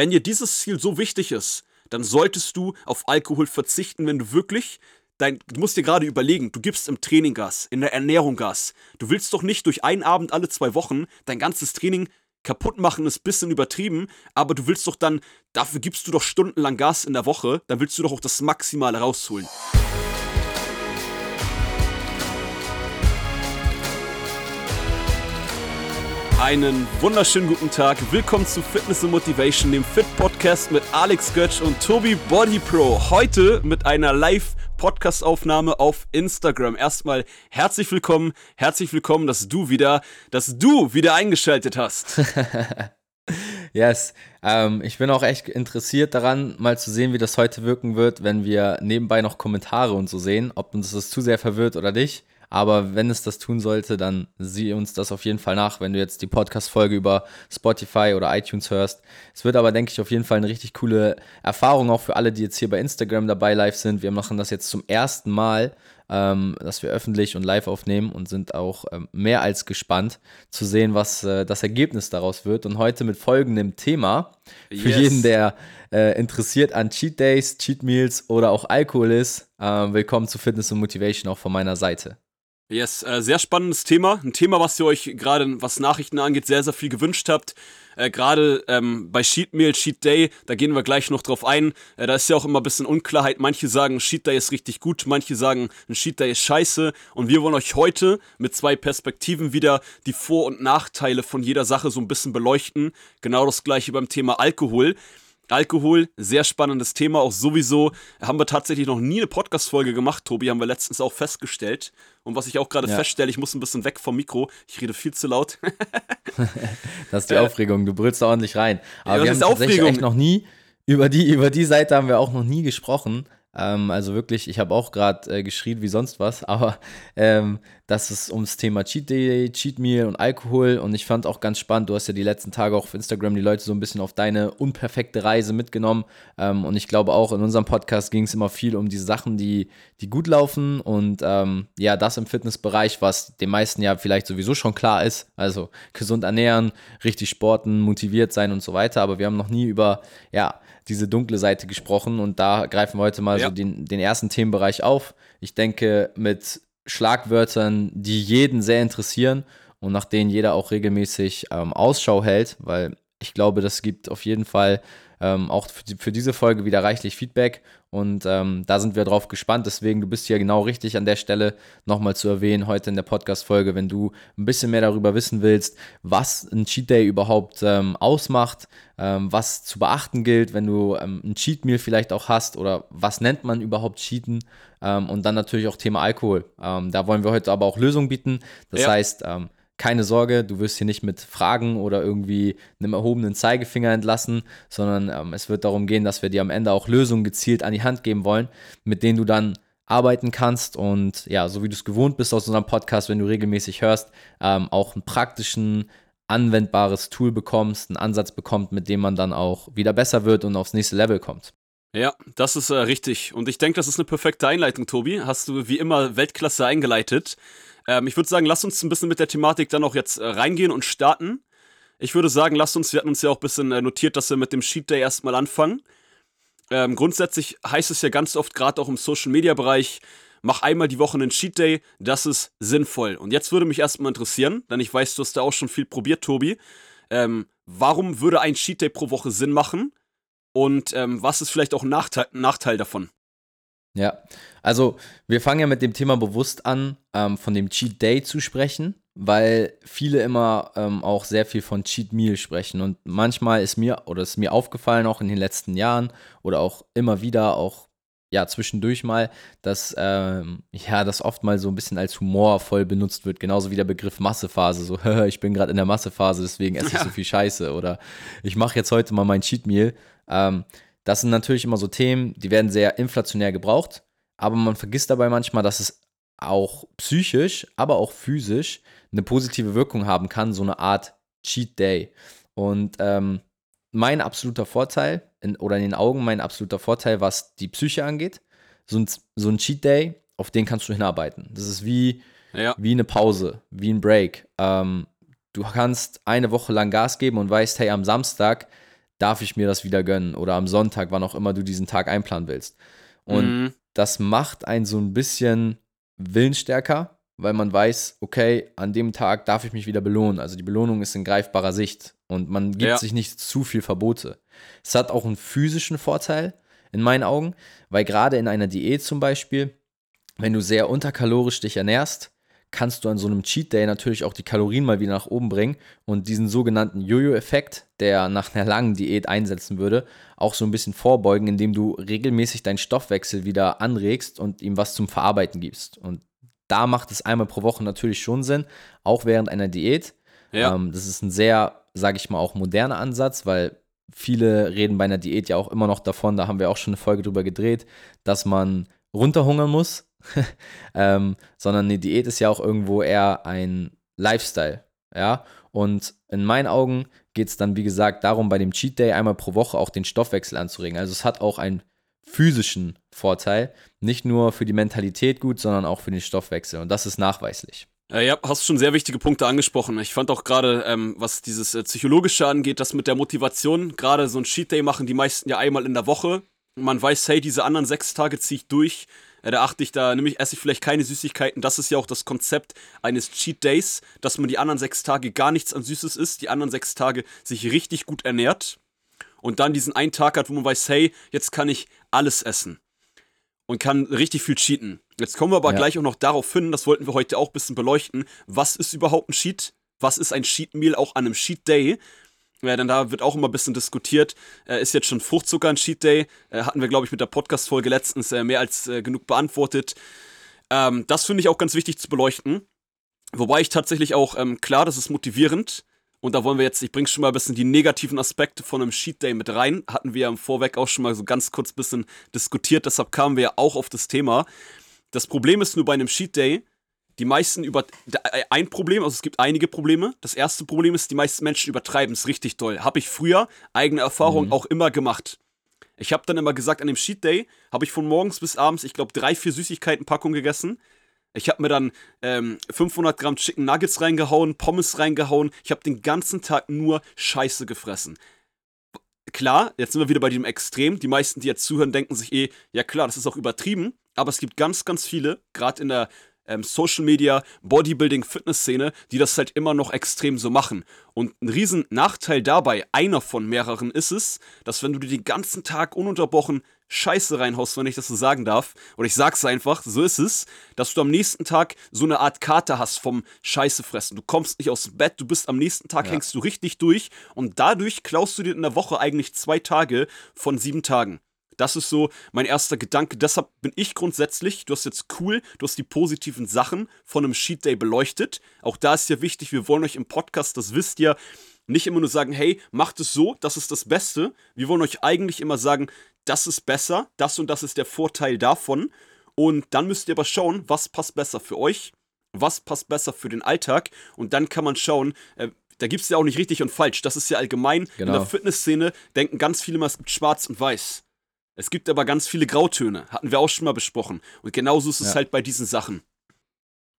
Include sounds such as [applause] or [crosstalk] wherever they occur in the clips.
Wenn dir dieses Ziel so wichtig ist, dann solltest du auf Alkohol verzichten, wenn du wirklich Dein, du musst dir gerade überlegen, du gibst im Training Gas, in der Ernährung Gas. Du willst doch nicht durch einen Abend alle zwei Wochen dein ganzes Training kaputt machen, ist ein bisschen übertrieben, aber du willst doch dann, dafür gibst du doch stundenlang Gas in der Woche, dann willst du doch auch das Maximale rausholen. Einen wunderschönen guten Tag. Willkommen zu Fitness and Motivation, dem Fit Podcast mit Alex Götz und Tobi Body Pro. Heute mit einer Live Podcast Aufnahme auf Instagram. Erstmal herzlich willkommen, herzlich willkommen, dass du wieder, dass du wieder eingeschaltet hast. [laughs] yes, ähm, ich bin auch echt interessiert daran, mal zu sehen, wie das heute wirken wird, wenn wir nebenbei noch Kommentare und so sehen, ob uns das zu sehr verwirrt oder nicht. Aber wenn es das tun sollte, dann sieh uns das auf jeden Fall nach, wenn du jetzt die Podcast-Folge über Spotify oder iTunes hörst. Es wird aber, denke ich, auf jeden Fall eine richtig coole Erfahrung auch für alle, die jetzt hier bei Instagram dabei live sind. Wir machen das jetzt zum ersten Mal, ähm, dass wir öffentlich und live aufnehmen und sind auch ähm, mehr als gespannt zu sehen, was äh, das Ergebnis daraus wird. Und heute mit folgendem Thema. Für yes. jeden, der äh, interessiert an Cheat Days, Cheat Meals oder auch Alkohol ist, äh, willkommen zu Fitness und Motivation auch von meiner Seite. Yes, äh, sehr spannendes Thema. Ein Thema, was ihr euch gerade, was Nachrichten angeht, sehr, sehr viel gewünscht habt. Äh, gerade ähm, bei Sheet Meal, Sheet Day, da gehen wir gleich noch drauf ein. Äh, da ist ja auch immer ein bisschen Unklarheit. Manche sagen, Sheet Day ist richtig gut, manche sagen, ein Sheet Day ist scheiße. Und wir wollen euch heute mit zwei Perspektiven wieder die Vor- und Nachteile von jeder Sache so ein bisschen beleuchten. Genau das gleiche beim Thema Alkohol. Alkohol, sehr spannendes Thema. Auch sowieso haben wir tatsächlich noch nie eine Podcast-Folge gemacht, Tobi, haben wir letztens auch festgestellt. Und was ich auch gerade ja. feststelle, ich muss ein bisschen weg vom Mikro. Ich rede viel zu laut. [laughs] das ist die Aufregung, du brüllst da ordentlich rein. Aber ja, wir haben tatsächlich echt noch nie, über die, über die Seite haben wir auch noch nie gesprochen. Ähm, also wirklich, ich habe auch gerade äh, geschrien wie sonst was, [laughs] aber ähm, das ist ums Thema Cheat Day, Cheat Meal und Alkohol und ich fand auch ganz spannend, du hast ja die letzten Tage auch auf Instagram die Leute so ein bisschen auf deine unperfekte Reise mitgenommen. Ähm, und ich glaube auch in unserem Podcast ging es immer viel um die Sachen, die, die gut laufen und ähm, ja, das im Fitnessbereich, was den meisten ja vielleicht sowieso schon klar ist, also gesund ernähren, richtig sporten, motiviert sein und so weiter, aber wir haben noch nie über, ja, diese dunkle Seite gesprochen und da greifen wir heute mal ja. so den, den ersten Themenbereich auf. Ich denke mit Schlagwörtern, die jeden sehr interessieren und nach denen jeder auch regelmäßig ähm, Ausschau hält, weil ich glaube, das gibt auf jeden Fall ähm, auch für, für, diese Folge wieder reichlich Feedback und ähm, da sind wir drauf gespannt. Deswegen, du bist hier genau richtig an der Stelle nochmal zu erwähnen, heute in der Podcast-Folge, wenn du ein bisschen mehr darüber wissen willst, was ein Cheat Day überhaupt ähm, ausmacht, ähm, was zu beachten gilt, wenn du ähm, ein Cheat Meal vielleicht auch hast oder was nennt man überhaupt Cheaten ähm, und dann natürlich auch Thema Alkohol. da wollen wir heute aber auch Lösungen bieten. Das ja. heißt, keine Sorge, du wirst hier nicht mit Fragen oder irgendwie einem erhobenen Zeigefinger entlassen, sondern ähm, es wird darum gehen, dass wir dir am Ende auch Lösungen gezielt an die Hand geben wollen, mit denen du dann arbeiten kannst und ja, so wie du es gewohnt bist aus unserem Podcast, wenn du regelmäßig hörst, ähm, auch einen praktischen, anwendbares Tool bekommst, einen Ansatz bekommt, mit dem man dann auch wieder besser wird und aufs nächste Level kommt. Ja, das ist äh, richtig. Und ich denke, das ist eine perfekte Einleitung, Tobi. Hast du wie immer Weltklasse eingeleitet. Ähm, ich würde sagen, lass uns ein bisschen mit der Thematik dann auch jetzt äh, reingehen und starten. Ich würde sagen, lass uns, wir hatten uns ja auch ein bisschen äh, notiert, dass wir mit dem Sheet Day erstmal anfangen. Ähm, grundsätzlich heißt es ja ganz oft, gerade auch im Social Media Bereich, mach einmal die Woche einen Cheat Day, das ist sinnvoll. Und jetzt würde mich erstmal interessieren, denn ich weiß, du hast da auch schon viel probiert, Tobi. Ähm, warum würde ein Cheat Day pro Woche Sinn machen? Und ähm, was ist vielleicht auch ein Nachteil, Nachteil davon? Ja, also wir fangen ja mit dem Thema bewusst an, ähm, von dem Cheat Day zu sprechen, weil viele immer ähm, auch sehr viel von Cheat Meal sprechen. Und manchmal ist mir, oder ist mir aufgefallen, auch in den letzten Jahren oder auch immer wieder, auch ja, zwischendurch mal, dass ähm, ja, das oft mal so ein bisschen als Humor voll benutzt wird, genauso wie der Begriff Massephase, so, [laughs] ich bin gerade in der Massephase, deswegen esse ich ja. so viel Scheiße oder ich mache jetzt heute mal mein Cheat Meal. Ähm, das sind natürlich immer so Themen, die werden sehr inflationär gebraucht, aber man vergisst dabei manchmal, dass es auch psychisch, aber auch physisch eine positive Wirkung haben kann, so eine Art Cheat Day. Und ähm, mein absoluter Vorteil, in, oder in den Augen mein absoluter Vorteil, was die Psyche angeht, so ein, so ein Cheat Day, auf den kannst du hinarbeiten. Das ist wie, ja. wie eine Pause, wie ein Break. Ähm, du kannst eine Woche lang Gas geben und weißt, hey, am Samstag darf ich mir das wieder gönnen oder am Sonntag, wann auch immer du diesen Tag einplanen willst. Und mhm. das macht einen so ein bisschen willensstärker, weil man weiß, okay, an dem Tag darf ich mich wieder belohnen. Also die Belohnung ist in greifbarer Sicht und man gibt ja. sich nicht zu viel Verbote. Es hat auch einen physischen Vorteil in meinen Augen, weil gerade in einer Diät zum Beispiel, wenn du sehr unterkalorisch dich ernährst, kannst du an so einem Cheat Day natürlich auch die Kalorien mal wieder nach oben bringen und diesen sogenannten Jojo-Effekt, der nach einer langen Diät einsetzen würde, auch so ein bisschen vorbeugen, indem du regelmäßig deinen Stoffwechsel wieder anregst und ihm was zum Verarbeiten gibst. Und da macht es einmal pro Woche natürlich schon Sinn, auch während einer Diät. Ja. Ähm, das ist ein sehr, sage ich mal, auch moderner Ansatz, weil viele reden bei einer Diät ja auch immer noch davon, da haben wir auch schon eine Folge drüber gedreht, dass man runterhungern muss, [laughs] ähm, sondern eine Diät ist ja auch irgendwo eher ein Lifestyle, ja. Und in meinen Augen geht es dann, wie gesagt, darum, bei dem Cheat Day einmal pro Woche auch den Stoffwechsel anzuregen. Also es hat auch einen physischen Vorteil, nicht nur für die Mentalität gut, sondern auch für den Stoffwechsel. Und das ist nachweislich. Äh, ja, hast schon sehr wichtige Punkte angesprochen. Ich fand auch gerade, ähm, was dieses äh, Psychologische angeht, das mit der Motivation, gerade so ein Cheat Day machen die meisten ja einmal in der Woche. Man weiß, hey, diese anderen sechs Tage ziehe ich durch. Da achte ich da, nämlich esse ich vielleicht keine Süßigkeiten. Das ist ja auch das Konzept eines Cheat Days, dass man die anderen sechs Tage gar nichts an Süßes isst, die anderen sechs Tage sich richtig gut ernährt und dann diesen einen Tag hat, wo man weiß, hey, jetzt kann ich alles essen und kann richtig viel cheaten. Jetzt kommen wir aber ja. gleich auch noch darauf hin, das wollten wir heute auch ein bisschen beleuchten. Was ist überhaupt ein Cheat? Was ist ein Cheat Meal auch an einem Cheat Day? Ja, denn da wird auch immer ein bisschen diskutiert. Äh, ist jetzt schon Fruchtzucker ein Cheat Day? Äh, hatten wir, glaube ich, mit der Podcast-Folge letztens äh, mehr als äh, genug beantwortet. Ähm, das finde ich auch ganz wichtig zu beleuchten. Wobei ich tatsächlich auch, ähm, klar, das ist motivierend. Und da wollen wir jetzt, ich bringe schon mal ein bisschen die negativen Aspekte von einem Cheat Day mit rein. Hatten wir ja im Vorweg auch schon mal so ganz kurz ein bisschen diskutiert, deshalb kamen wir ja auch auf das Thema. Das Problem ist nur bei einem Cheat Day, die meisten über. Äh, ein Problem, also es gibt einige Probleme. Das erste Problem ist, die meisten Menschen übertreiben es richtig doll. Habe ich früher, eigene Erfahrung, mhm. auch immer gemacht. Ich habe dann immer gesagt, an dem Cheat Day habe ich von morgens bis abends, ich glaube, drei, vier Süßigkeitenpackungen gegessen. Ich habe mir dann ähm, 500 Gramm Chicken Nuggets reingehauen, Pommes reingehauen. Ich habe den ganzen Tag nur Scheiße gefressen. Klar, jetzt sind wir wieder bei diesem Extrem. Die meisten, die jetzt zuhören, denken sich eh, ja klar, das ist auch übertrieben. Aber es gibt ganz, ganz viele, gerade in der ähm, Social Media, Bodybuilding, Fitness-Szene, die das halt immer noch extrem so machen. Und ein riesen Nachteil dabei, einer von mehreren, ist es, dass wenn du dir den ganzen Tag ununterbrochen Scheiße reinhaust, wenn ich das so sagen darf, oder ich sag's einfach, so ist es, dass du am nächsten Tag so eine Art Karte hast vom Scheiße fressen. Du kommst nicht aus dem Bett, du bist am nächsten Tag, ja. hängst du richtig durch und dadurch klaust du dir in der Woche eigentlich zwei Tage von sieben Tagen. Das ist so mein erster Gedanke. Deshalb bin ich grundsätzlich, du hast jetzt cool, du hast die positiven Sachen von einem Sheet Day beleuchtet. Auch da ist ja wichtig, wir wollen euch im Podcast, das wisst ihr, nicht immer nur sagen, hey, macht es so, das ist das Beste. Wir wollen euch eigentlich immer sagen, das ist besser, das und das ist der Vorteil davon. Und dann müsst ihr aber schauen, was passt besser für euch, was passt besser für den Alltag. Und dann kann man schauen, äh, da gibt es ja auch nicht richtig und falsch. Das ist ja allgemein. Genau. In der genau. Fitnessszene denken ganz viele mal, es gibt schwarz und weiß. Es gibt aber ganz viele Grautöne. Hatten wir auch schon mal besprochen. Und genauso ist es ja. halt bei diesen Sachen.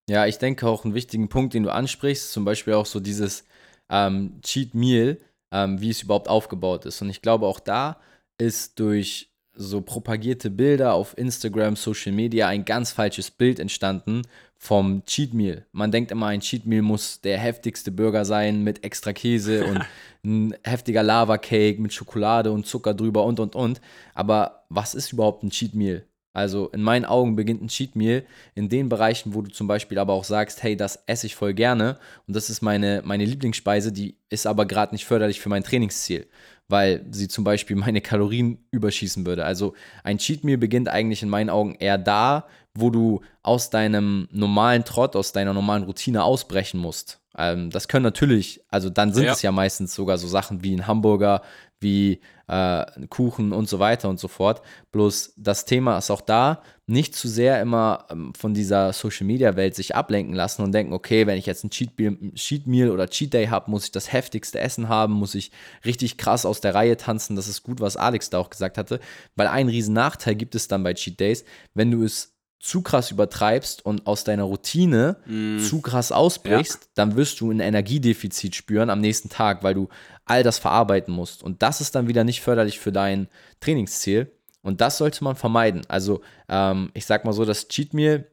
Ja, ich denke auch einen wichtigen Punkt, den du ansprichst, zum Beispiel auch so dieses ähm, Cheat Meal, ähm, wie es überhaupt aufgebaut ist. Und ich glaube, auch da ist durch so propagierte Bilder auf Instagram, Social Media ein ganz falsches Bild entstanden vom Cheat Meal. Man denkt immer, ein Cheat Meal muss der heftigste Burger sein mit extra Käse und [laughs] ein heftiger Lava Cake mit Schokolade und Zucker drüber und und und. Aber was ist überhaupt ein Cheat Meal? Also in meinen Augen beginnt ein Cheat Meal in den Bereichen, wo du zum Beispiel aber auch sagst, hey, das esse ich voll gerne und das ist meine, meine Lieblingsspeise, die ist aber gerade nicht förderlich für mein Trainingsziel weil sie zum Beispiel meine Kalorien überschießen würde. Also ein Cheat Meal beginnt eigentlich in meinen Augen eher da, wo du aus deinem normalen Trott, aus deiner normalen Routine ausbrechen musst. Ähm, das können natürlich, also dann sind ja. es ja meistens sogar so Sachen wie ein Hamburger, wie äh, Kuchen und so weiter und so fort. Bloß das Thema ist auch da, nicht zu sehr immer ähm, von dieser Social Media Welt sich ablenken lassen und denken, okay, wenn ich jetzt ein Cheat Meal, Cheat Meal oder Cheat Day habe, muss ich das heftigste Essen haben, muss ich richtig krass aus der Reihe tanzen. Das ist gut, was Alex da auch gesagt hatte, weil einen riesen Nachteil gibt es dann bei Cheat Days, wenn du es zu krass übertreibst und aus deiner Routine mm. zu krass ausbrichst, ja. dann wirst du ein Energiedefizit spüren am nächsten Tag, weil du all das verarbeiten musst. Und das ist dann wieder nicht förderlich für dein Trainingsziel. Und das sollte man vermeiden. Also, ähm, ich sag mal so, das Cheat Meal,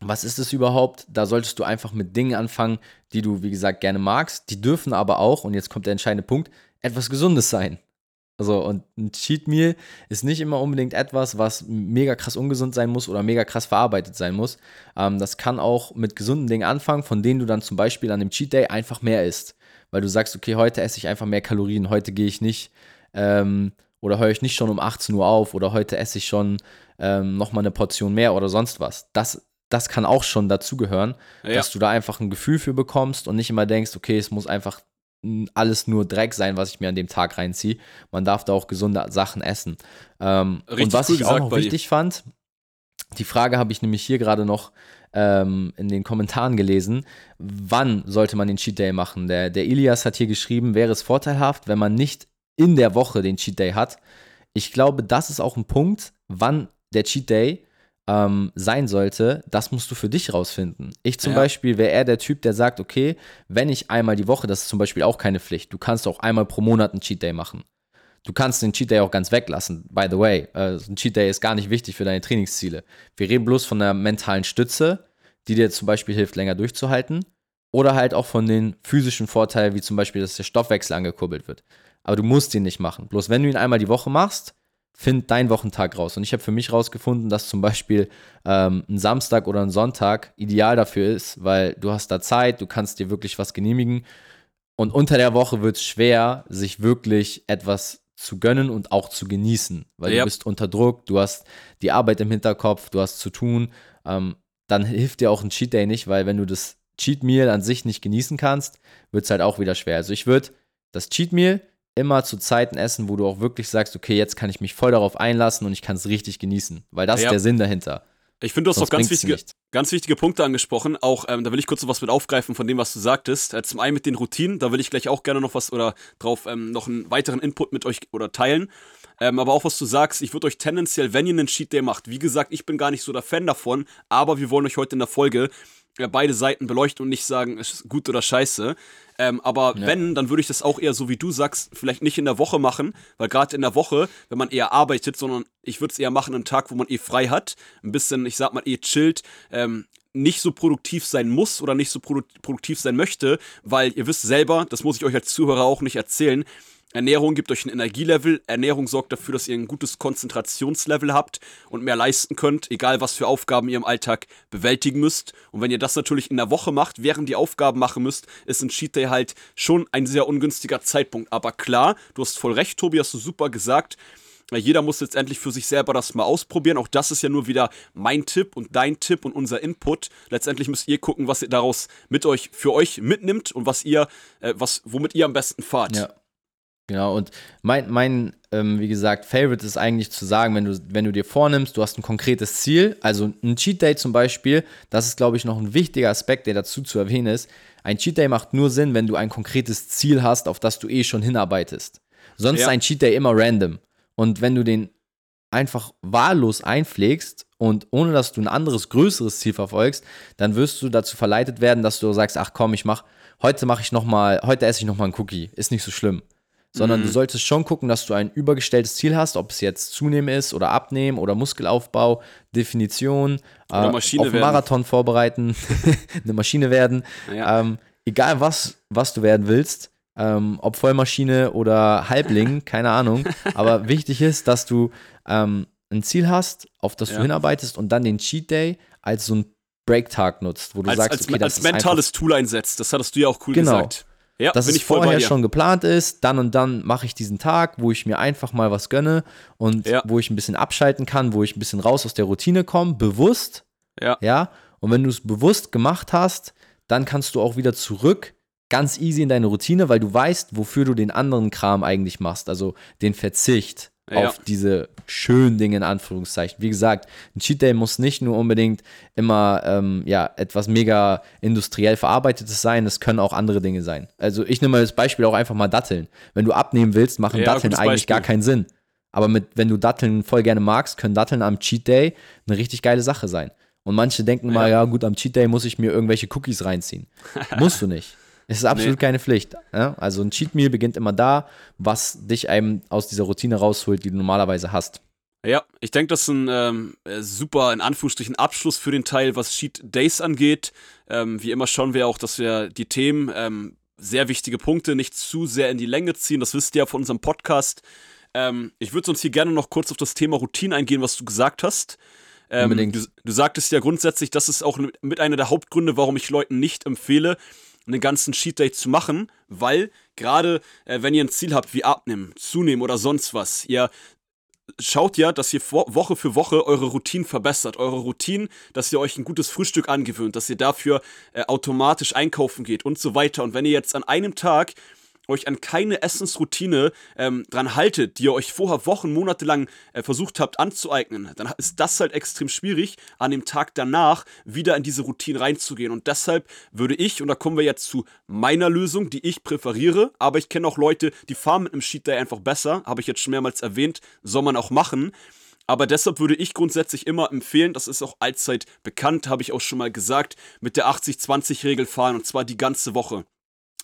was ist es überhaupt? Da solltest du einfach mit Dingen anfangen, die du, wie gesagt, gerne magst. Die dürfen aber auch, und jetzt kommt der entscheidende Punkt, etwas Gesundes sein. Also, und ein Cheat Meal ist nicht immer unbedingt etwas, was mega krass ungesund sein muss oder mega krass verarbeitet sein muss. Ähm, das kann auch mit gesunden Dingen anfangen, von denen du dann zum Beispiel an dem Cheat Day einfach mehr isst. Weil du sagst, okay, heute esse ich einfach mehr Kalorien, heute gehe ich nicht ähm, oder höre ich nicht schon um 18 Uhr auf oder heute esse ich schon ähm, nochmal eine Portion mehr oder sonst was. Das, das kann auch schon dazugehören, ja. dass du da einfach ein Gefühl für bekommst und nicht immer denkst, okay, es muss einfach alles nur Dreck sein, was ich mir an dem Tag reinziehe. Man darf da auch gesunde Sachen essen. Ähm, und was cool ich auch noch wichtig fand, die Frage habe ich nämlich hier gerade noch ähm, in den Kommentaren gelesen. Wann sollte man den Cheat Day machen? Der, der Ilias hat hier geschrieben, wäre es vorteilhaft, wenn man nicht in der Woche den Cheat Day hat. Ich glaube, das ist auch ein Punkt, wann der Cheat Day ähm, sein sollte, das musst du für dich rausfinden. Ich zum ja. Beispiel wäre eher der Typ, der sagt, okay, wenn ich einmal die Woche, das ist zum Beispiel auch keine Pflicht, du kannst auch einmal pro Monat einen Cheat Day machen. Du kannst den Cheat Day auch ganz weglassen, by the way. Äh, ein Cheat Day ist gar nicht wichtig für deine Trainingsziele. Wir reden bloß von der mentalen Stütze, die dir zum Beispiel hilft, länger durchzuhalten. Oder halt auch von den physischen Vorteilen, wie zum Beispiel, dass der Stoffwechsel angekurbelt wird. Aber du musst ihn nicht machen. Bloß wenn du ihn einmal die Woche machst, find deinen Wochentag raus. Und ich habe für mich rausgefunden, dass zum Beispiel ähm, ein Samstag oder ein Sonntag ideal dafür ist, weil du hast da Zeit, du kannst dir wirklich was genehmigen. Und unter der Woche wird es schwer, sich wirklich etwas zu gönnen und auch zu genießen, weil ja. du bist unter Druck, du hast die Arbeit im Hinterkopf, du hast zu tun. Ähm, dann hilft dir auch ein Cheat Day nicht, weil wenn du das Cheat Meal an sich nicht genießen kannst, wird es halt auch wieder schwer. Also ich würde das Cheat Meal immer zu Zeiten essen, wo du auch wirklich sagst, okay, jetzt kann ich mich voll darauf einlassen und ich kann es richtig genießen, weil das ja. ist der Sinn dahinter. Ich finde, du hast Sonst auch ganz wichtige, ganz wichtige Punkte angesprochen. Auch, ähm, da will ich kurz noch was mit aufgreifen von dem, was du sagtest. Äh, zum einen mit den Routinen, da will ich gleich auch gerne noch was oder drauf ähm, noch einen weiteren Input mit euch oder teilen. Ähm, aber auch was du sagst, ich würde euch tendenziell, wenn ihr einen Cheat Day macht, wie gesagt, ich bin gar nicht so der Fan davon, aber wir wollen euch heute in der Folge ja, beide Seiten beleuchten und nicht sagen, es ist gut oder scheiße. Ähm, aber ja. wenn, dann würde ich das auch eher so wie du sagst, vielleicht nicht in der Woche machen, weil gerade in der Woche, wenn man eher arbeitet, sondern ich würde es eher machen am Tag, wo man eh frei hat, ein bisschen, ich sag mal, eh chillt, ähm, nicht so produktiv sein muss oder nicht so produ produktiv sein möchte, weil ihr wisst selber, das muss ich euch als Zuhörer auch nicht erzählen, Ernährung gibt euch ein Energielevel. Ernährung sorgt dafür, dass ihr ein gutes Konzentrationslevel habt und mehr leisten könnt, egal was für Aufgaben ihr im Alltag bewältigen müsst. Und wenn ihr das natürlich in der Woche macht, während ihr Aufgaben machen müsst, ist ein Cheat Day halt schon ein sehr ungünstiger Zeitpunkt. Aber klar, du hast voll recht, Tobi, hast du super gesagt. Jeder muss letztendlich für sich selber das mal ausprobieren. Auch das ist ja nur wieder mein Tipp und dein Tipp und unser Input. Letztendlich müsst ihr gucken, was ihr daraus mit euch für euch mitnimmt und was ihr, äh, was, womit ihr am besten fahrt. Ja. Genau, und mein, mein ähm, wie gesagt, Favorite ist eigentlich zu sagen, wenn du, wenn du dir vornimmst, du hast ein konkretes Ziel, also ein Cheat Day zum Beispiel, das ist, glaube ich, noch ein wichtiger Aspekt, der dazu zu erwähnen ist. Ein Cheat Day macht nur Sinn, wenn du ein konkretes Ziel hast, auf das du eh schon hinarbeitest. Sonst ja. ist ein Cheat Day immer random. Und wenn du den einfach wahllos einpflegst und ohne dass du ein anderes, größeres Ziel verfolgst, dann wirst du dazu verleitet werden, dass du sagst, ach komm, ich mach, heute mache ich noch mal, heute esse ich noch mal einen Cookie, ist nicht so schlimm sondern mhm. du solltest schon gucken, dass du ein übergestelltes Ziel hast, ob es jetzt Zunehmen ist oder Abnehmen oder Muskelaufbau, Definition, oder äh, Maschine auf einen Marathon vorbereiten, [laughs] eine Maschine werden. Ja. Ähm, egal was, was du werden willst, ähm, ob Vollmaschine oder Halbling, [laughs] keine Ahnung. Aber wichtig ist, dass du ähm, ein Ziel hast, auf das ja. du hinarbeitest und dann den Cheat Day als so ein Break-Tag nutzt, wo du als, sagst, als, okay, als mentales Tool einsetzt. Das hattest du ja auch cool genau. gesagt. Ja, dass es vorher schon geplant ist, dann und dann mache ich diesen Tag, wo ich mir einfach mal was gönne und ja. wo ich ein bisschen abschalten kann, wo ich ein bisschen raus aus der Routine komme, bewusst. Ja. Ja. Und wenn du es bewusst gemacht hast, dann kannst du auch wieder zurück ganz easy in deine Routine, weil du weißt, wofür du den anderen Kram eigentlich machst, also den Verzicht ja. auf diese schönen Dinge in Anführungszeichen. Wie gesagt, ein Cheat Day muss nicht nur unbedingt immer ähm, ja, etwas mega industriell verarbeitetes sein, es können auch andere Dinge sein. Also ich nehme mal das Beispiel auch einfach mal Datteln. Wenn du abnehmen willst, machen ja, Datteln eigentlich Beispiel. gar keinen Sinn. Aber mit, wenn du Datteln voll gerne magst, können Datteln am Cheat Day eine richtig geile Sache sein. Und manche denken ja. mal, ja gut, am Cheat Day muss ich mir irgendwelche Cookies reinziehen. Musst du nicht. Es ist absolut nee. keine Pflicht. Ja? Also ein Cheat Meal beginnt immer da, was dich einem aus dieser Routine rausholt, die du normalerweise hast. Ja, ich denke, das ist ein ähm, super, in Anführungsstrichen, Abschluss für den Teil, was Cheat Days angeht. Ähm, wie immer schauen wir auch, dass wir die Themen, ähm, sehr wichtige Punkte, nicht zu sehr in die Länge ziehen. Das wisst ihr ja von unserem Podcast. Ähm, ich würde sonst hier gerne noch kurz auf das Thema Routine eingehen, was du gesagt hast. Ähm, du, du sagtest ja grundsätzlich, das ist auch mit einer der Hauptgründe, warum ich Leuten nicht empfehle, einen ganzen Sheet Day zu machen, weil gerade äh, wenn ihr ein Ziel habt wie abnehmen, zunehmen oder sonst was, ihr schaut ja, dass ihr Woche für Woche eure Routinen verbessert. Eure Routinen, dass ihr euch ein gutes Frühstück angewöhnt, dass ihr dafür äh, automatisch einkaufen geht und so weiter. Und wenn ihr jetzt an einem Tag euch an keine Essensroutine ähm, dran haltet, die ihr euch vorher Wochen, Monate lang äh, versucht habt anzueignen, dann ist das halt extrem schwierig, an dem Tag danach wieder in diese Routine reinzugehen. Und deshalb würde ich, und da kommen wir jetzt zu meiner Lösung, die ich präferiere, aber ich kenne auch Leute, die fahren mit einem Sheet Day einfach besser, habe ich jetzt schon mehrmals erwähnt, soll man auch machen. Aber deshalb würde ich grundsätzlich immer empfehlen, das ist auch allzeit bekannt, habe ich auch schon mal gesagt, mit der 80-20-Regel fahren und zwar die ganze Woche.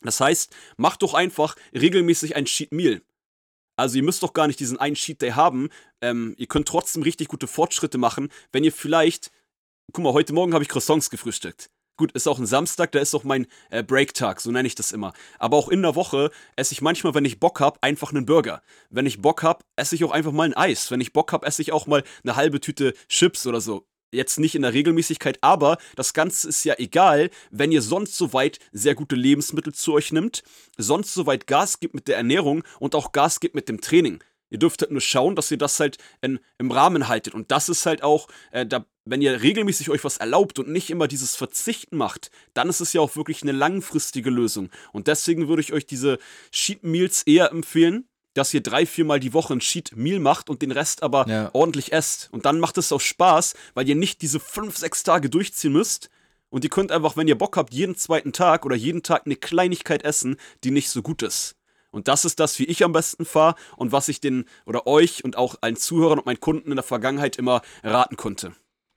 Das heißt, macht doch einfach regelmäßig ein Cheat Meal. Also ihr müsst doch gar nicht diesen einen Cheat Day haben. Ähm, ihr könnt trotzdem richtig gute Fortschritte machen, wenn ihr vielleicht, guck mal, heute Morgen habe ich Croissants gefrühstückt. Gut, ist auch ein Samstag, da ist auch mein äh, Break-Tag, so nenne ich das immer. Aber auch in der Woche esse ich manchmal, wenn ich Bock habe, einfach einen Burger. Wenn ich Bock habe, esse ich auch einfach mal ein Eis. Wenn ich Bock habe, esse ich auch mal eine halbe Tüte Chips oder so jetzt nicht in der Regelmäßigkeit, aber das Ganze ist ja egal, wenn ihr sonst soweit sehr gute Lebensmittel zu euch nimmt, sonst soweit Gas gibt mit der Ernährung und auch Gas gibt mit dem Training. Ihr dürft halt nur schauen, dass ihr das halt in, im Rahmen haltet. Und das ist halt auch, äh, da, wenn ihr regelmäßig euch was erlaubt und nicht immer dieses Verzichten macht, dann ist es ja auch wirklich eine langfristige Lösung. Und deswegen würde ich euch diese Sheet Meals eher empfehlen dass ihr drei, viermal die Woche ein Cheat Meal macht und den Rest aber ja. ordentlich esst. Und dann macht es auch Spaß, weil ihr nicht diese fünf, sechs Tage durchziehen müsst. Und ihr könnt einfach, wenn ihr Bock habt, jeden zweiten Tag oder jeden Tag eine Kleinigkeit essen, die nicht so gut ist. Und das ist das, wie ich am besten fahre und was ich den oder euch und auch allen Zuhörern und meinen Kunden in der Vergangenheit immer raten konnte.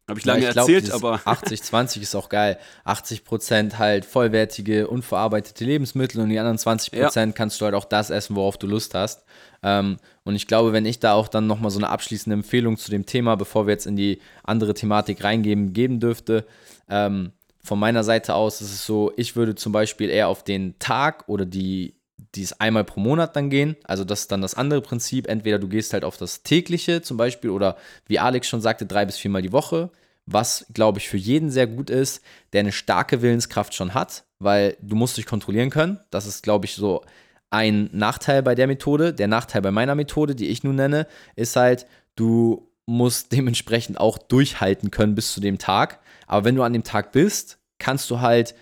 Habe ich lange ja, ich glaub, erzählt, aber. [laughs] 80-20 ist auch geil. 80% halt vollwertige, unverarbeitete Lebensmittel und die anderen 20% ja. kannst du halt auch das essen, worauf du Lust hast. Ähm, und ich glaube, wenn ich da auch dann nochmal so eine abschließende Empfehlung zu dem Thema, bevor wir jetzt in die andere Thematik reingeben, geben dürfte, ähm, von meiner Seite aus ist es so, ich würde zum Beispiel eher auf den Tag oder die die ist einmal pro Monat dann gehen. Also das ist dann das andere Prinzip. Entweder du gehst halt auf das tägliche zum Beispiel oder wie Alex schon sagte, drei bis viermal die Woche. Was, glaube ich, für jeden sehr gut ist, der eine starke Willenskraft schon hat, weil du musst dich kontrollieren können. Das ist, glaube ich, so ein Nachteil bei der Methode. Der Nachteil bei meiner Methode, die ich nun nenne, ist halt, du musst dementsprechend auch durchhalten können bis zu dem Tag. Aber wenn du an dem Tag bist, kannst du halt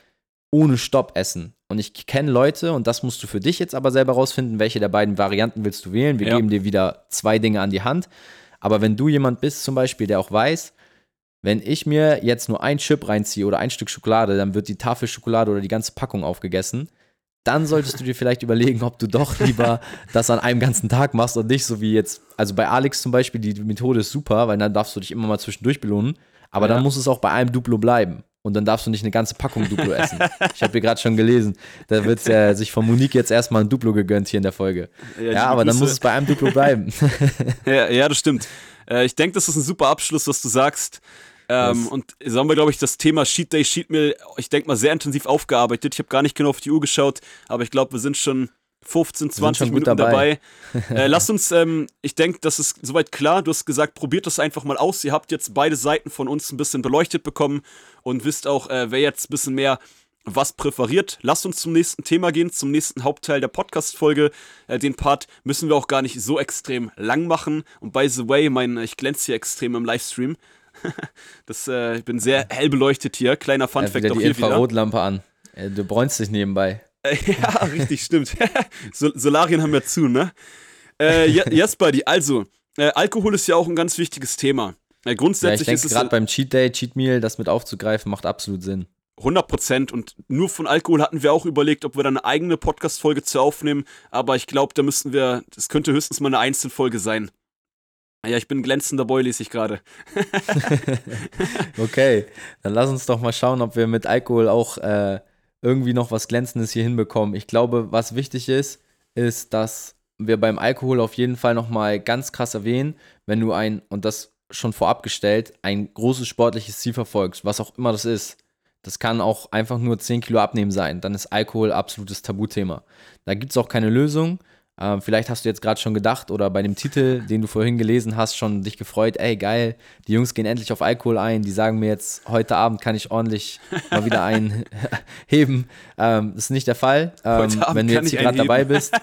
ohne Stopp essen. Und ich kenne Leute, und das musst du für dich jetzt aber selber rausfinden, welche der beiden Varianten willst du wählen. Wir ja. geben dir wieder zwei Dinge an die Hand. Aber wenn du jemand bist, zum Beispiel, der auch weiß, wenn ich mir jetzt nur ein Chip reinziehe oder ein Stück Schokolade, dann wird die Tafel Schokolade oder die ganze Packung aufgegessen. Dann solltest du dir vielleicht überlegen, ob du doch [laughs] lieber das an einem ganzen Tag machst und nicht so wie jetzt. Also bei Alex zum Beispiel, die Methode ist super, weil dann darfst du dich immer mal zwischendurch belohnen. Aber ja. dann muss es auch bei einem Duplo bleiben und dann darfst du nicht eine ganze Packung Duplo essen. ich habe hier gerade schon gelesen, da wird ja sich von Monique jetzt erstmal ein Duplo gegönnt hier in der Folge. Ja, ja aber dann muss es bei einem Duplo bleiben. [laughs] ja, ja, das stimmt. Äh, ich denke, das ist ein super Abschluss, was du sagst. Ähm, und so haben wir, glaube ich, das Thema Sheet Day, Sheet Meal, ich denke mal, sehr intensiv aufgearbeitet. Ich habe gar nicht genau auf die Uhr geschaut, aber ich glaube, wir sind schon 15, 20 Minuten dabei. dabei. äh, lasst uns, ähm, ich denke, das ist soweit klar. Du hast gesagt, probiert das einfach mal aus. Ihr habt jetzt beide Seiten von uns ein bisschen beleuchtet bekommen und wisst auch, äh, wer jetzt ein bisschen mehr was präferiert. Lasst uns zum nächsten Thema gehen, zum nächsten Hauptteil der Podcast-Folge. Äh, den Part müssen wir auch gar nicht so extrem lang machen. Und by the way, mein, ich glänze hier extrem im Livestream. [laughs] das, äh, ich bin sehr hell beleuchtet hier. Kleiner Fun-Fact ja, auch hier wieder. Infrarotlampe an. Äh, du bräunst dich nebenbei. [laughs] ja, richtig, stimmt. [laughs] Sol Solarien haben wir zu, ne? Äh, yes, [laughs] Buddy, also, äh, Alkohol ist ja auch ein ganz wichtiges Thema. Äh, grundsätzlich ja, ich denke, gerade beim Cheat Day, Cheat Meal, das mit aufzugreifen, macht absolut Sinn. 100 Prozent. Und nur von Alkohol hatten wir auch überlegt, ob wir da eine eigene Podcast-Folge zu aufnehmen. Aber ich glaube, da müssten wir, das könnte höchstens mal eine Einzelfolge sein. Ja, ich bin glänzender Boy, lese ich gerade. okay, dann lass uns doch mal schauen, ob wir mit Alkohol auch äh, irgendwie noch was Glänzendes hier hinbekommen. Ich glaube, was wichtig ist, ist, dass wir beim Alkohol auf jeden Fall nochmal ganz krass erwähnen, wenn du ein, und das schon vorab gestellt, ein großes sportliches Ziel verfolgst, was auch immer das ist. Das kann auch einfach nur 10 Kilo abnehmen sein. Dann ist Alkohol absolutes Tabuthema. Da gibt es auch keine Lösung. Ähm, vielleicht hast du jetzt gerade schon gedacht oder bei dem Titel, den du vorhin gelesen hast, schon dich gefreut, ey geil, die Jungs gehen endlich auf Alkohol ein, die sagen mir jetzt, heute Abend kann ich ordentlich mal wieder einheben. [laughs] Ähm, das ist nicht der Fall. Ähm, wenn du jetzt hier gerade dabei bist,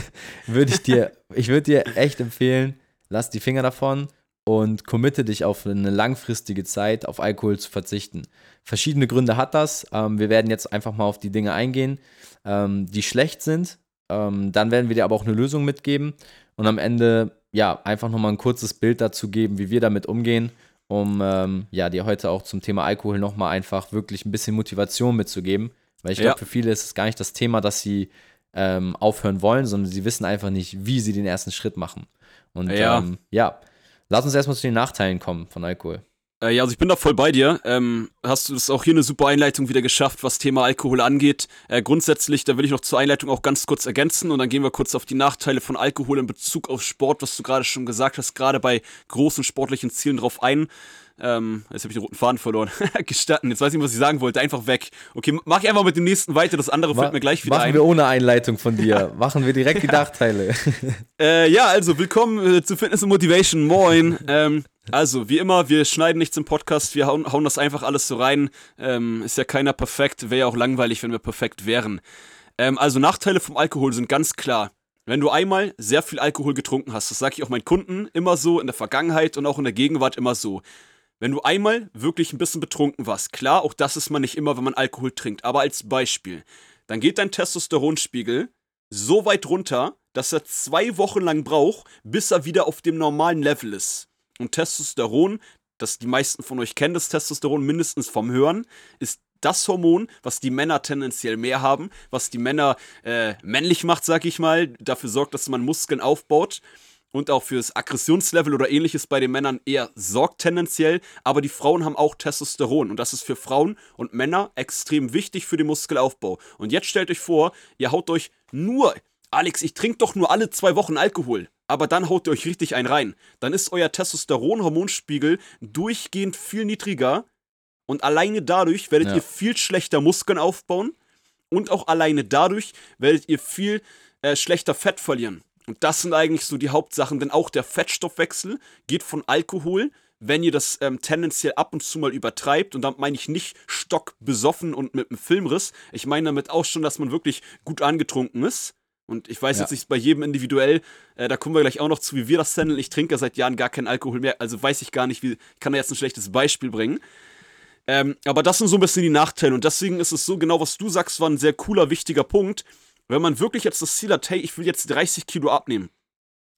[laughs] würde ich dir, ich würde dir echt empfehlen, lass die Finger davon und committe dich auf eine langfristige Zeit auf Alkohol zu verzichten. Verschiedene Gründe hat das. Ähm, wir werden jetzt einfach mal auf die Dinge eingehen, ähm, die schlecht sind ähm, dann werden wir dir aber auch eine Lösung mitgeben und am Ende ja einfach nochmal ein kurzes Bild dazu geben, wie wir damit umgehen, um ähm, ja dir heute auch zum Thema Alkohol nochmal einfach wirklich ein bisschen Motivation mitzugeben. Weil ich glaube, ja. für viele ist es gar nicht das Thema, dass sie ähm, aufhören wollen, sondern sie wissen einfach nicht, wie sie den ersten Schritt machen. Und ja, ähm, ja. lass uns erstmal zu den Nachteilen kommen von Alkohol. Äh, ja, also ich bin da voll bei dir. Ähm, hast du das auch hier eine super Einleitung wieder geschafft, was Thema Alkohol angeht. Äh, grundsätzlich, da will ich noch zur Einleitung auch ganz kurz ergänzen und dann gehen wir kurz auf die Nachteile von Alkohol in Bezug auf Sport, was du gerade schon gesagt hast, gerade bei großen sportlichen Zielen drauf ein. Ähm, jetzt habe ich den roten Faden verloren. [laughs] Gestatten. Jetzt weiß ich nicht, was ich sagen wollte. Einfach weg. Okay, mach ich einfach mit dem nächsten weiter. Das andere fällt Ma mir gleich wieder machen ein. Machen wir ohne Einleitung von dir. [laughs] machen wir direkt die Nachteile. äh, ja, also willkommen äh, zu Fitness und Motivation. Moin. [laughs] Ähm, also, wie immer, wir schneiden nichts im Podcast, wir hauen, hauen das einfach alles so rein. Ähm, ist ja keiner perfekt, wäre ja auch langweilig, wenn wir perfekt wären. Ähm, also, Nachteile vom Alkohol sind ganz klar. Wenn du einmal sehr viel Alkohol getrunken hast, das sage ich auch meinen Kunden immer so, in der Vergangenheit und auch in der Gegenwart immer so. Wenn du einmal wirklich ein bisschen betrunken warst, klar, auch das ist man nicht immer, wenn man Alkohol trinkt, aber als Beispiel, dann geht dein Testosteronspiegel so weit runter, dass er zwei Wochen lang braucht, bis er wieder auf dem normalen Level ist. Und Testosteron, das die meisten von euch kennen, das Testosteron mindestens vom Hören, ist das Hormon, was die Männer tendenziell mehr haben, was die Männer äh, männlich macht, sag ich mal, dafür sorgt, dass man Muskeln aufbaut und auch fürs Aggressionslevel oder ähnliches bei den Männern eher sorgt tendenziell, aber die Frauen haben auch Testosteron und das ist für Frauen und Männer extrem wichtig für den Muskelaufbau. Und jetzt stellt euch vor, ihr haut euch nur, Alex, ich trinke doch nur alle zwei Wochen Alkohol aber dann haut ihr euch richtig ein rein. Dann ist euer Testosteron-Hormonspiegel durchgehend viel niedriger und alleine dadurch werdet ja. ihr viel schlechter Muskeln aufbauen und auch alleine dadurch werdet ihr viel äh, schlechter Fett verlieren. Und das sind eigentlich so die Hauptsachen, denn auch der Fettstoffwechsel geht von Alkohol, wenn ihr das ähm, tendenziell ab und zu mal übertreibt, und damit meine ich nicht stockbesoffen und mit einem Filmriss, ich meine damit auch schon, dass man wirklich gut angetrunken ist und ich weiß ja. jetzt nicht bei jedem individuell, äh, da kommen wir gleich auch noch zu, wie wir das handeln. Ich trinke seit Jahren gar keinen Alkohol mehr, also weiß ich gar nicht, wie, ich kann da jetzt ein schlechtes Beispiel bringen. Ähm, aber das sind so ein bisschen die Nachteile und deswegen ist es so genau, was du sagst, war ein sehr cooler, wichtiger Punkt. Wenn man wirklich jetzt das Ziel hat, hey, ich will jetzt 30 Kilo abnehmen,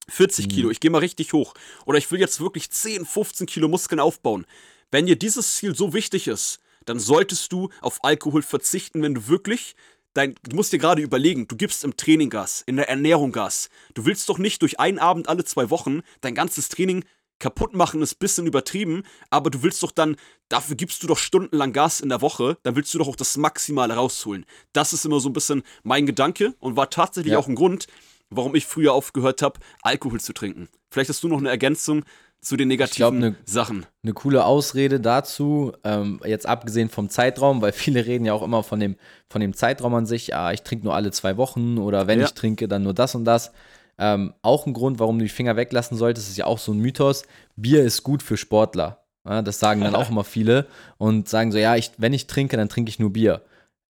40 mhm. Kilo, ich gehe mal richtig hoch, oder ich will jetzt wirklich 10, 15 Kilo Muskeln aufbauen. Wenn dir dieses Ziel so wichtig ist, dann solltest du auf Alkohol verzichten, wenn du wirklich dein, du musst dir gerade überlegen, du gibst im Training Gas, in der Ernährung Gas. Du willst doch nicht durch einen Abend alle zwei Wochen dein ganzes Training kaputt machen, ist ein bisschen übertrieben, aber du willst doch dann, dafür gibst du doch stundenlang Gas in der Woche, dann willst du doch auch das Maximale rausholen. Das ist immer so ein bisschen mein Gedanke und war tatsächlich ja. auch ein Grund, warum ich früher aufgehört habe, Alkohol zu trinken. Vielleicht hast du noch eine Ergänzung, zu den negativen glaub, ne, Sachen. Eine coole Ausrede dazu, ähm, jetzt abgesehen vom Zeitraum, weil viele reden ja auch immer von dem, von dem Zeitraum an sich, ja, ich trinke nur alle zwei Wochen oder wenn ja. ich trinke, dann nur das und das. Ähm, auch ein Grund, warum du die Finger weglassen solltest, ist ja auch so ein Mythos. Bier ist gut für Sportler. Ja, das sagen dann auch [laughs] immer viele und sagen so, ja, ich, wenn ich trinke, dann trinke ich nur Bier.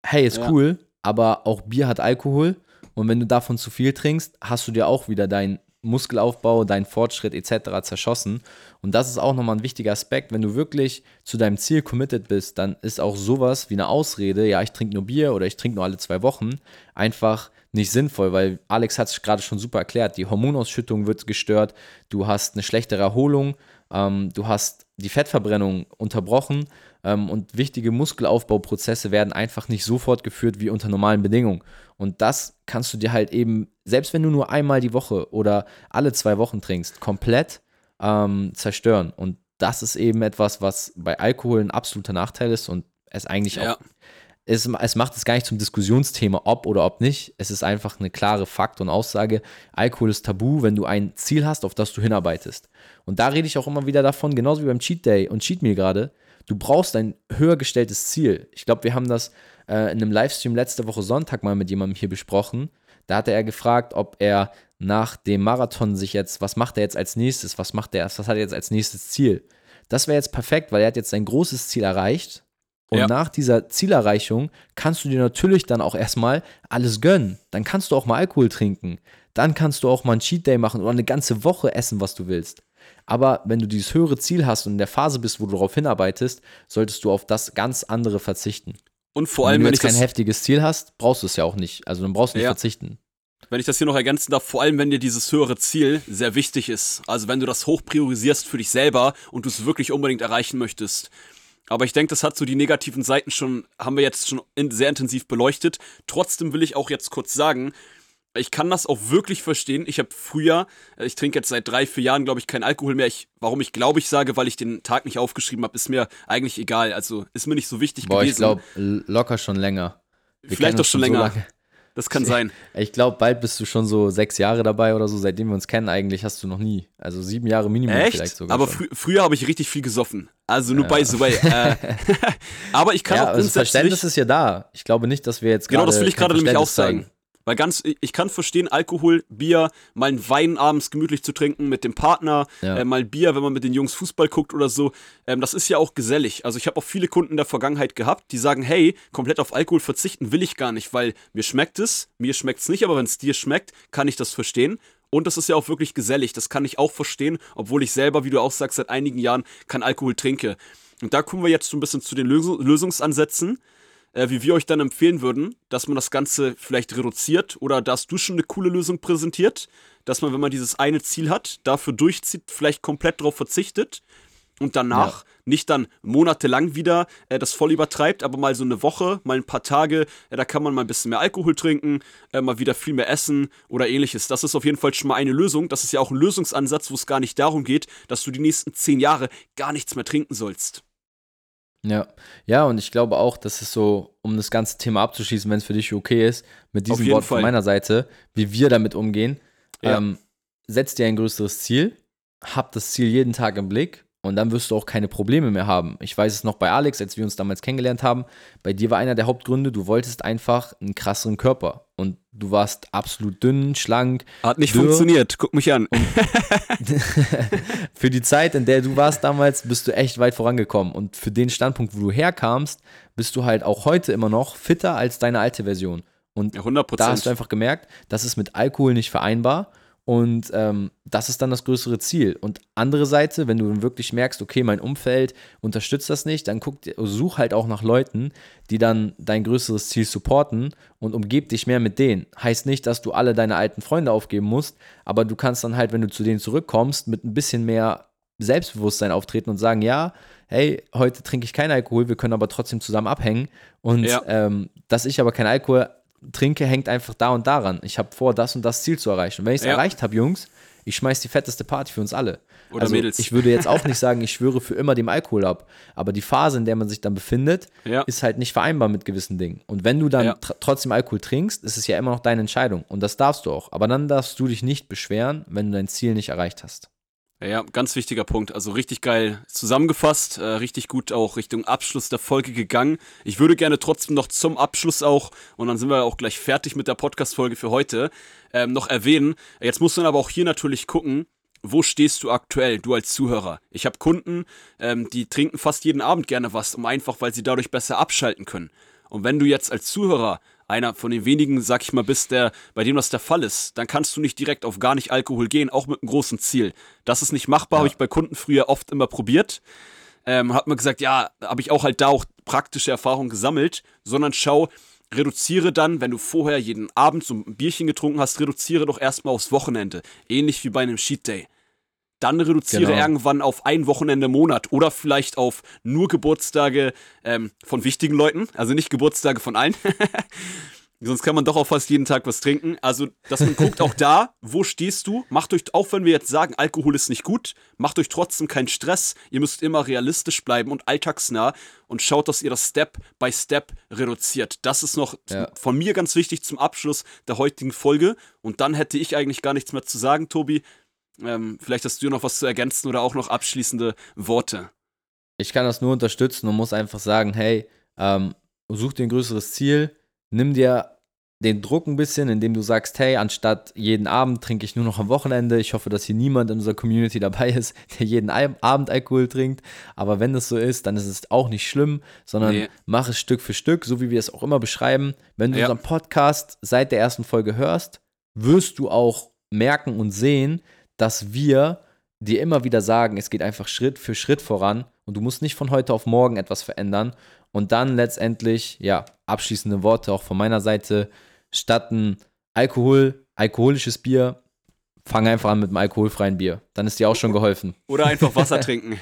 Hey, ist ja. cool, aber auch Bier hat Alkohol und wenn du davon zu viel trinkst, hast du dir auch wieder dein Muskelaufbau, dein Fortschritt etc. zerschossen. Und das ist auch nochmal ein wichtiger Aspekt. Wenn du wirklich zu deinem Ziel committed bist, dann ist auch sowas wie eine Ausrede, ja, ich trinke nur Bier oder ich trinke nur alle zwei Wochen, einfach nicht sinnvoll, weil Alex hat es gerade schon super erklärt. Die Hormonausschüttung wird gestört, du hast eine schlechtere Erholung, ähm, du hast die Fettverbrennung unterbrochen ähm, und wichtige Muskelaufbauprozesse werden einfach nicht so fortgeführt wie unter normalen Bedingungen. Und das kannst du dir halt eben, selbst wenn du nur einmal die Woche oder alle zwei Wochen trinkst, komplett ähm, zerstören. Und das ist eben etwas, was bei Alkohol ein absoluter Nachteil ist und es eigentlich ja. auch. Es, es macht es gar nicht zum Diskussionsthema, ob oder ob nicht. Es ist einfach eine klare Fakt und Aussage. Alkohol ist tabu, wenn du ein Ziel hast, auf das du hinarbeitest. Und da rede ich auch immer wieder davon, genauso wie beim Cheat Day und Cheat Meal gerade. Du brauchst ein höher gestelltes Ziel. Ich glaube, wir haben das äh, in einem Livestream letzte Woche Sonntag mal mit jemandem hier besprochen. Da hatte er gefragt, ob er nach dem Marathon sich jetzt, was macht er jetzt als nächstes, was macht er, was hat er jetzt als nächstes Ziel? Das wäre jetzt perfekt, weil er hat jetzt sein großes Ziel erreicht. Und ja. nach dieser Zielerreichung kannst du dir natürlich dann auch erstmal alles gönnen. Dann kannst du auch mal Alkohol trinken. Dann kannst du auch mal einen Cheat Day machen oder eine ganze Woche essen, was du willst. Aber wenn du dieses höhere Ziel hast und in der Phase bist, wo du darauf hinarbeitest, solltest du auf das ganz andere verzichten. Und vor allem, wenn, du wenn du kein heftiges Ziel hast, brauchst du es ja auch nicht. Also dann brauchst du nicht ja. verzichten wenn ich das hier noch ergänzen darf, vor allem wenn dir dieses höhere Ziel sehr wichtig ist. Also wenn du das hoch priorisierst für dich selber und du es wirklich unbedingt erreichen möchtest. Aber ich denke, das hat so die negativen Seiten schon, haben wir jetzt schon in, sehr intensiv beleuchtet. Trotzdem will ich auch jetzt kurz sagen, ich kann das auch wirklich verstehen. Ich habe früher, äh, ich trinke jetzt seit drei, vier Jahren, glaube ich, keinen Alkohol mehr. Ich, warum ich glaube ich sage, weil ich den Tag nicht aufgeschrieben habe, ist mir eigentlich egal. Also ist mir nicht so wichtig Boah, gewesen. Ich glaube, locker schon länger. Wir Vielleicht doch schon länger. So das kann sein. [laughs] Ich glaube, bald bist du schon so sechs Jahre dabei oder so, seitdem wir uns kennen. Eigentlich hast du noch nie. Also sieben Jahre Minimum Echt? vielleicht sogar. Aber fr früher habe ich richtig viel gesoffen. Also nur ja. by the way. Äh, [laughs] [laughs] aber ich kann ja, auch grundsätzlich. Das Verständnis ist ja da. Ich glaube nicht, dass wir jetzt Genau, das will ich gerade nämlich auch sagen. Weil ganz, ich kann verstehen, Alkohol, Bier, mal einen Wein abends gemütlich zu trinken mit dem Partner, ja. äh, mal Bier, wenn man mit den Jungs Fußball guckt oder so. Ähm, das ist ja auch gesellig. Also ich habe auch viele Kunden in der Vergangenheit gehabt, die sagen, hey, komplett auf Alkohol verzichten will ich gar nicht, weil mir schmeckt es, mir schmeckt es nicht, aber wenn es dir schmeckt, kann ich das verstehen. Und das ist ja auch wirklich gesellig. Das kann ich auch verstehen, obwohl ich selber, wie du auch sagst, seit einigen Jahren kein Alkohol trinke. Und da kommen wir jetzt so ein bisschen zu den Lös Lösungsansätzen äh, wie wir euch dann empfehlen würden, dass man das Ganze vielleicht reduziert oder dass du schon eine coole Lösung präsentiert, dass man, wenn man dieses eine Ziel hat, dafür durchzieht, vielleicht komplett darauf verzichtet und danach ja. nicht dann monatelang wieder äh, das voll übertreibt, aber mal so eine Woche, mal ein paar Tage, äh, da kann man mal ein bisschen mehr Alkohol trinken, äh, mal wieder viel mehr essen oder ähnliches. Das ist auf jeden Fall schon mal eine Lösung. Das ist ja auch ein Lösungsansatz, wo es gar nicht darum geht, dass du die nächsten zehn Jahre gar nichts mehr trinken sollst. Ja, ja, und ich glaube auch, dass es so, um das ganze Thema abzuschließen, wenn es für dich okay ist, mit diesem Wort Fall. von meiner Seite, wie wir damit umgehen, ja. ähm, setz dir ein größeres Ziel, hab das Ziel jeden Tag im Blick und dann wirst du auch keine Probleme mehr haben. Ich weiß es noch bei Alex, als wir uns damals kennengelernt haben. Bei dir war einer der Hauptgründe, du wolltest einfach einen krasseren Körper. Und du warst absolut dünn, schlank. Hat nicht dürr. funktioniert, guck mich an. [laughs] für die Zeit, in der du warst damals, bist du echt weit vorangekommen. Und für den Standpunkt, wo du herkamst, bist du halt auch heute immer noch fitter als deine alte Version. Und ja, da hast du einfach gemerkt, das ist mit Alkohol nicht vereinbar. Und ähm, das ist dann das größere Ziel. Und andere Seite, wenn du wirklich merkst, okay, mein Umfeld unterstützt das nicht, dann guck, such halt auch nach Leuten, die dann dein größeres Ziel supporten und umgeb dich mehr mit denen. Heißt nicht, dass du alle deine alten Freunde aufgeben musst, aber du kannst dann halt, wenn du zu denen zurückkommst, mit ein bisschen mehr Selbstbewusstsein auftreten und sagen, ja, hey, heute trinke ich keinen Alkohol, wir können aber trotzdem zusammen abhängen. Und ja. ähm, dass ich aber keinen Alkohol trinke, hängt einfach da und daran. Ich habe vor, das und das Ziel zu erreichen. Und wenn ich es ja. erreicht habe, Jungs, ich schmeiß die fetteste Party für uns alle. Oder also, Mädels. Ich würde jetzt auch nicht sagen, ich schwöre für immer dem Alkohol ab. Aber die Phase, in der man sich dann befindet, ja. ist halt nicht vereinbar mit gewissen Dingen. Und wenn du dann ja. trotzdem Alkohol trinkst, ist es ja immer noch deine Entscheidung. Und das darfst du auch. Aber dann darfst du dich nicht beschweren, wenn du dein Ziel nicht erreicht hast. Ja, ganz wichtiger Punkt. Also richtig geil zusammengefasst, äh, richtig gut auch Richtung Abschluss der Folge gegangen. Ich würde gerne trotzdem noch zum Abschluss auch, und dann sind wir auch gleich fertig mit der Podcast-Folge für heute, ähm, noch erwähnen. Jetzt musst du aber auch hier natürlich gucken, wo stehst du aktuell, du als Zuhörer? Ich habe Kunden, ähm, die trinken fast jeden Abend gerne was, um einfach, weil sie dadurch besser abschalten können. Und wenn du jetzt als Zuhörer einer von den wenigen, sag ich mal, bist, der, bei dem das der Fall ist, dann kannst du nicht direkt auf gar nicht Alkohol gehen, auch mit einem großen Ziel. Das ist nicht machbar, ja. habe ich bei Kunden früher oft immer probiert. Ähm, hat mir gesagt, ja, habe ich auch halt da auch praktische Erfahrungen gesammelt, sondern schau, reduziere dann, wenn du vorher jeden Abend so ein Bierchen getrunken hast, reduziere doch erstmal aufs Wochenende. Ähnlich wie bei einem Cheat Day dann reduziere genau. irgendwann auf ein Wochenende im Monat oder vielleicht auf nur Geburtstage ähm, von wichtigen Leuten, also nicht Geburtstage von allen. [laughs] Sonst kann man doch auch fast jeden Tag was trinken. Also, dass man guckt auch da, wo stehst du? Macht euch, auch wenn wir jetzt sagen, Alkohol ist nicht gut, macht euch trotzdem keinen Stress. Ihr müsst immer realistisch bleiben und alltagsnah und schaut, dass ihr das Step by Step reduziert. Das ist noch ja. von mir ganz wichtig zum Abschluss der heutigen Folge. Und dann hätte ich eigentlich gar nichts mehr zu sagen, Tobi. Ähm, vielleicht hast du noch was zu ergänzen oder auch noch abschließende Worte. Ich kann das nur unterstützen und muss einfach sagen, hey, ähm, such dir ein größeres Ziel, nimm dir den Druck ein bisschen, indem du sagst, hey, anstatt jeden Abend trinke ich nur noch am Wochenende. Ich hoffe, dass hier niemand in unserer Community dabei ist, [laughs] der jeden Abend Alkohol trinkt. Aber wenn das so ist, dann ist es auch nicht schlimm, sondern nee. mach es Stück für Stück, so wie wir es auch immer beschreiben. Wenn du ja. unseren Podcast seit der ersten Folge hörst, wirst du auch merken und sehen, dass wir dir immer wieder sagen, es geht einfach Schritt für Schritt voran und du musst nicht von heute auf morgen etwas verändern. Und dann letztendlich, ja, abschließende Worte auch von meiner Seite statt ein Alkohol, alkoholisches Bier, fang einfach an mit einem alkoholfreien Bier. Dann ist dir auch schon geholfen. Oder einfach Wasser [laughs] trinken.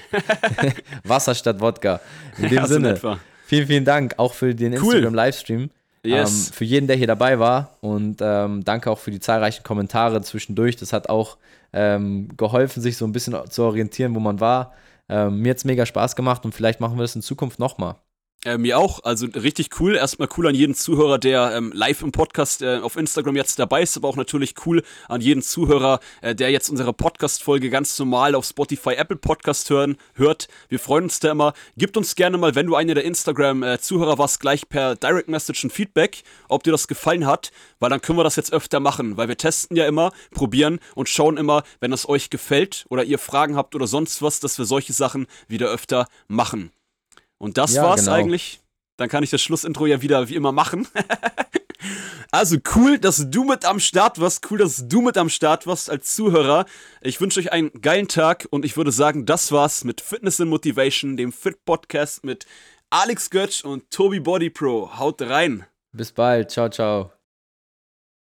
Wasser statt Wodka. In [laughs] dem ja, Sinne, vielen, vielen Dank auch für den cool. Instagram-Livestream. Yes. Ähm, für jeden, der hier dabei war. Und ähm, danke auch für die zahlreichen Kommentare zwischendurch. Das hat auch ähm, geholfen, sich so ein bisschen zu orientieren, wo man war. Ähm, mir hat es mega Spaß gemacht und vielleicht machen wir das in Zukunft nochmal. Äh, mir auch, also richtig cool. Erstmal cool an jeden Zuhörer, der ähm, live im Podcast äh, auf Instagram jetzt dabei ist, aber auch natürlich cool an jeden Zuhörer, äh, der jetzt unsere Podcast-Folge ganz normal auf Spotify, Apple Podcast hören, hört. Wir freuen uns da immer. Gib uns gerne mal, wenn du einer der Instagram-Zuhörer warst, gleich per Direct Message ein Feedback, ob dir das gefallen hat, weil dann können wir das jetzt öfter machen, weil wir testen ja immer, probieren und schauen immer, wenn es euch gefällt oder ihr Fragen habt oder sonst was, dass wir solche Sachen wieder öfter machen. Und das ja, war's genau. eigentlich. Dann kann ich das Schlussintro ja wieder wie immer machen. [laughs] also cool, dass du mit am Start warst. Cool, dass du mit am Start warst als Zuhörer. Ich wünsche euch einen geilen Tag und ich würde sagen, das war's mit Fitness and Motivation, dem Fit Podcast mit Alex Götz und Tobi Body Pro. Haut rein. Bis bald. Ciao, ciao.